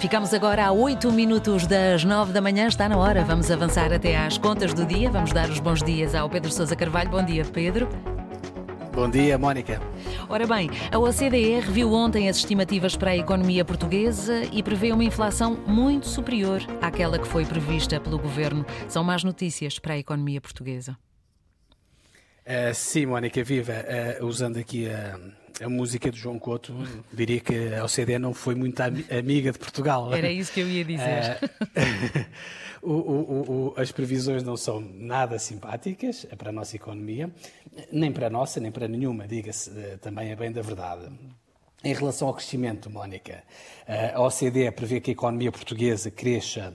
Ficamos agora a 8 minutos das 9 da manhã. Está na hora. Vamos avançar até às contas do dia. Vamos dar os bons dias ao Pedro Sousa Carvalho. Bom dia, Pedro. Bom dia, Mónica. Ora bem, a OCDE reviu ontem as estimativas para a economia portuguesa e prevê uma inflação muito superior àquela que foi prevista pelo governo. São más notícias para a economia portuguesa. Uh, sim, Mónica, viva. Uh, usando aqui a, a, música de João Couto, diria que a OCDE não foi muito amiga de Portugal. Era isso que eu ia dizer. Uh, o, o, o, as previsões não são nada simpáticas para a nossa economia, nem para a nossa, nem para nenhuma, diga-se também é bem da verdade. Em relação ao crescimento, Mónica, a OCDE prevê que a economia portuguesa cresça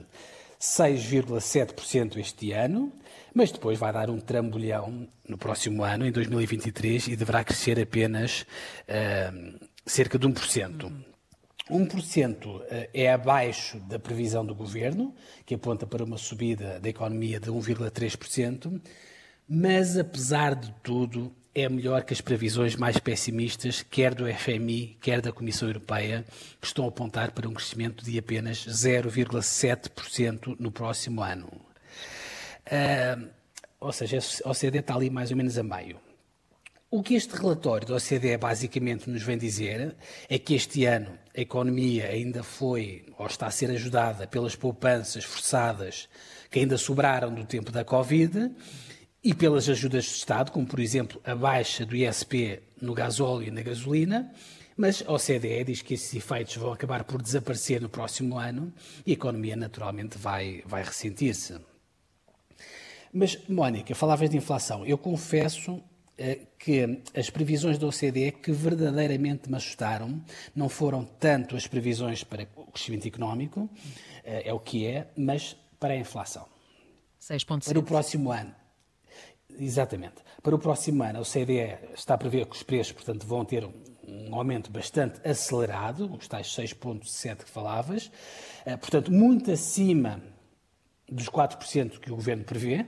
6,7% este ano, mas depois vai dar um trambolhão no próximo ano, em 2023, e deverá crescer apenas uh, cerca de 1%. 1% eh, é abaixo da previsão do governo, que aponta para uma subida da economia de 1,3%, mas apesar de tudo, é melhor que as previsões mais pessimistas, quer do FMI, quer da Comissão Europeia, que estão a apontar para um crescimento de apenas 0,7% no próximo ano. Uh, ou seja, a OCDE está ali mais ou menos a meio. O que este relatório da OCDE basicamente nos vem dizer é que este ano a economia ainda foi ou está a ser ajudada pelas poupanças forçadas que ainda sobraram do tempo da Covid e pelas ajudas do Estado, como por exemplo a baixa do ISP no gasóleo e na gasolina, mas a OCDE diz que esses efeitos vão acabar por desaparecer no próximo ano e a economia naturalmente vai, vai ressentir-se. Mas, Mónica, falavas de inflação. Eu confesso eh, que as previsões da OCDE que verdadeiramente me assustaram não foram tanto as previsões para o crescimento económico, eh, é o que é, mas para a inflação. 6,7. Para o próximo ano. Exatamente. Para o próximo ano, a OCDE está a prever que os preços, portanto, vão ter um aumento bastante acelerado, os tais 6,7 que falavas, eh, portanto, muito acima dos 4% que o governo prevê.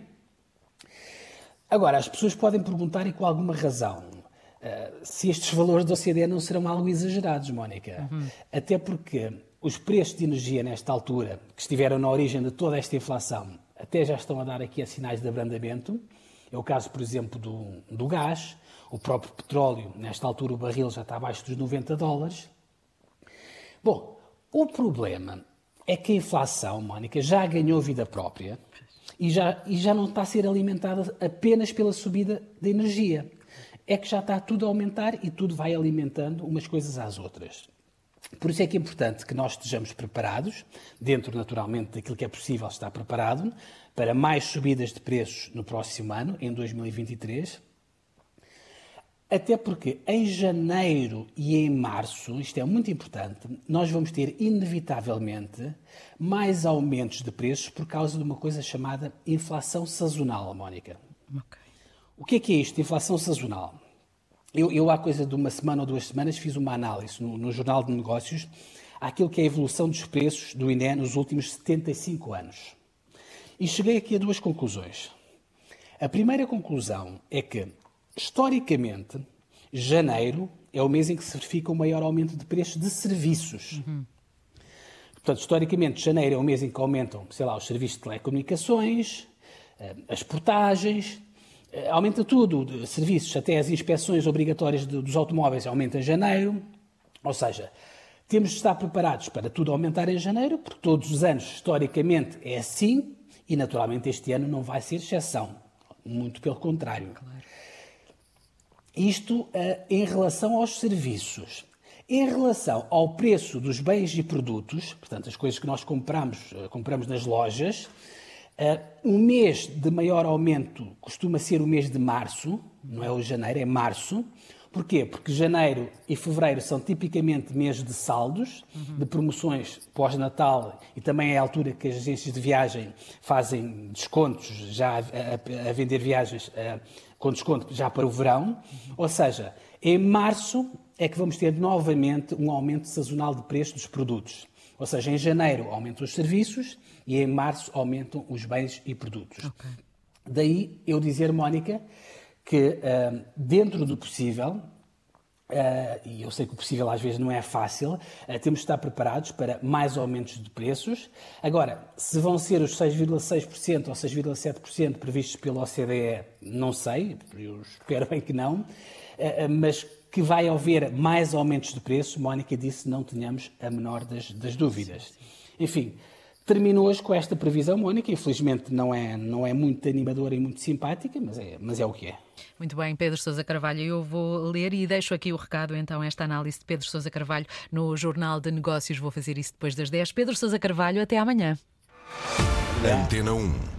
Agora, as pessoas podem perguntar, e com alguma razão, uh, se estes valores da OCDE não serão algo exagerados, Mónica. Uhum. Até porque os preços de energia nesta altura, que estiveram na origem de toda esta inflação, até já estão a dar aqui a sinais de abrandamento. É o caso, por exemplo, do, do gás, o próprio petróleo, nesta altura o barril já está abaixo dos 90 dólares. Bom, o problema é que a inflação, Mónica, já ganhou vida própria e já, e já não está a ser alimentada apenas pela subida da energia. É que já está tudo a aumentar e tudo vai alimentando umas coisas às outras. Por isso é que é importante que nós estejamos preparados, dentro naturalmente daquilo que é possível estar preparado, para mais subidas de preços no próximo ano, em 2023, até porque em janeiro e em março, isto é muito importante, nós vamos ter inevitavelmente mais aumentos de preços por causa de uma coisa chamada inflação sazonal, Mónica. Okay. O que é que é isto, inflação sazonal? Eu, eu, há coisa de uma semana ou duas semanas, fiz uma análise no, no Jornal de Negócios àquilo que é a evolução dos preços do INE nos últimos 75 anos. E cheguei aqui a duas conclusões. A primeira conclusão é que Historicamente, janeiro é o mês em que se verifica o maior aumento de preços de serviços. Uhum. Portanto, historicamente, janeiro é o mês em que aumentam, sei lá, os serviços de telecomunicações, eh, as portagens, aumenta tudo, serviços, até as inspeções obrigatórias dos automóveis aumentam em janeiro. Ou seja, temos de estar preparados para tudo aumentar em janeiro, porque todos os anos, historicamente, é assim e, naturalmente, este ano não vai ser exceção. Muito pelo contrário. Claro. Isto uh, em relação aos serviços. Em relação ao preço dos bens e produtos, portanto, as coisas que nós compramos, uh, compramos nas lojas, uh, o mês de maior aumento costuma ser o mês de março, não é o janeiro, é março. Porquê? Porque janeiro e fevereiro são tipicamente meses de saldos, uhum. de promoções pós-natal e também é a altura que as agências de viagem fazem descontos já a, a, a vender viagens com desconto já para o verão. Ou seja, em março é que vamos ter novamente um aumento sazonal de preço dos produtos. Ou seja, em janeiro aumentam os serviços e em março aumentam os bens e produtos. Okay. Daí eu dizer, Mónica, que uh, dentro do possível, Uh, e eu sei que o possível às vezes não é fácil, uh, temos de estar preparados para mais aumentos de preços. Agora, se vão ser os 6,6% ou 6,7% previstos pela OCDE, não sei, eu espero bem que não, uh, mas que vai haver mais aumentos de preço, Mónica disse, não tenhamos a menor das, das dúvidas. Enfim, Termino hoje com esta previsão, Mónica. Infelizmente não é, não é muito animadora e muito simpática, mas é, mas é o que é. Muito bem, Pedro Sousa Carvalho. Eu vou ler e deixo aqui o recado, então, esta análise de Pedro Sousa Carvalho no Jornal de Negócios. Vou fazer isso depois das 10. Pedro Sousa Carvalho, até amanhã. Antena 1.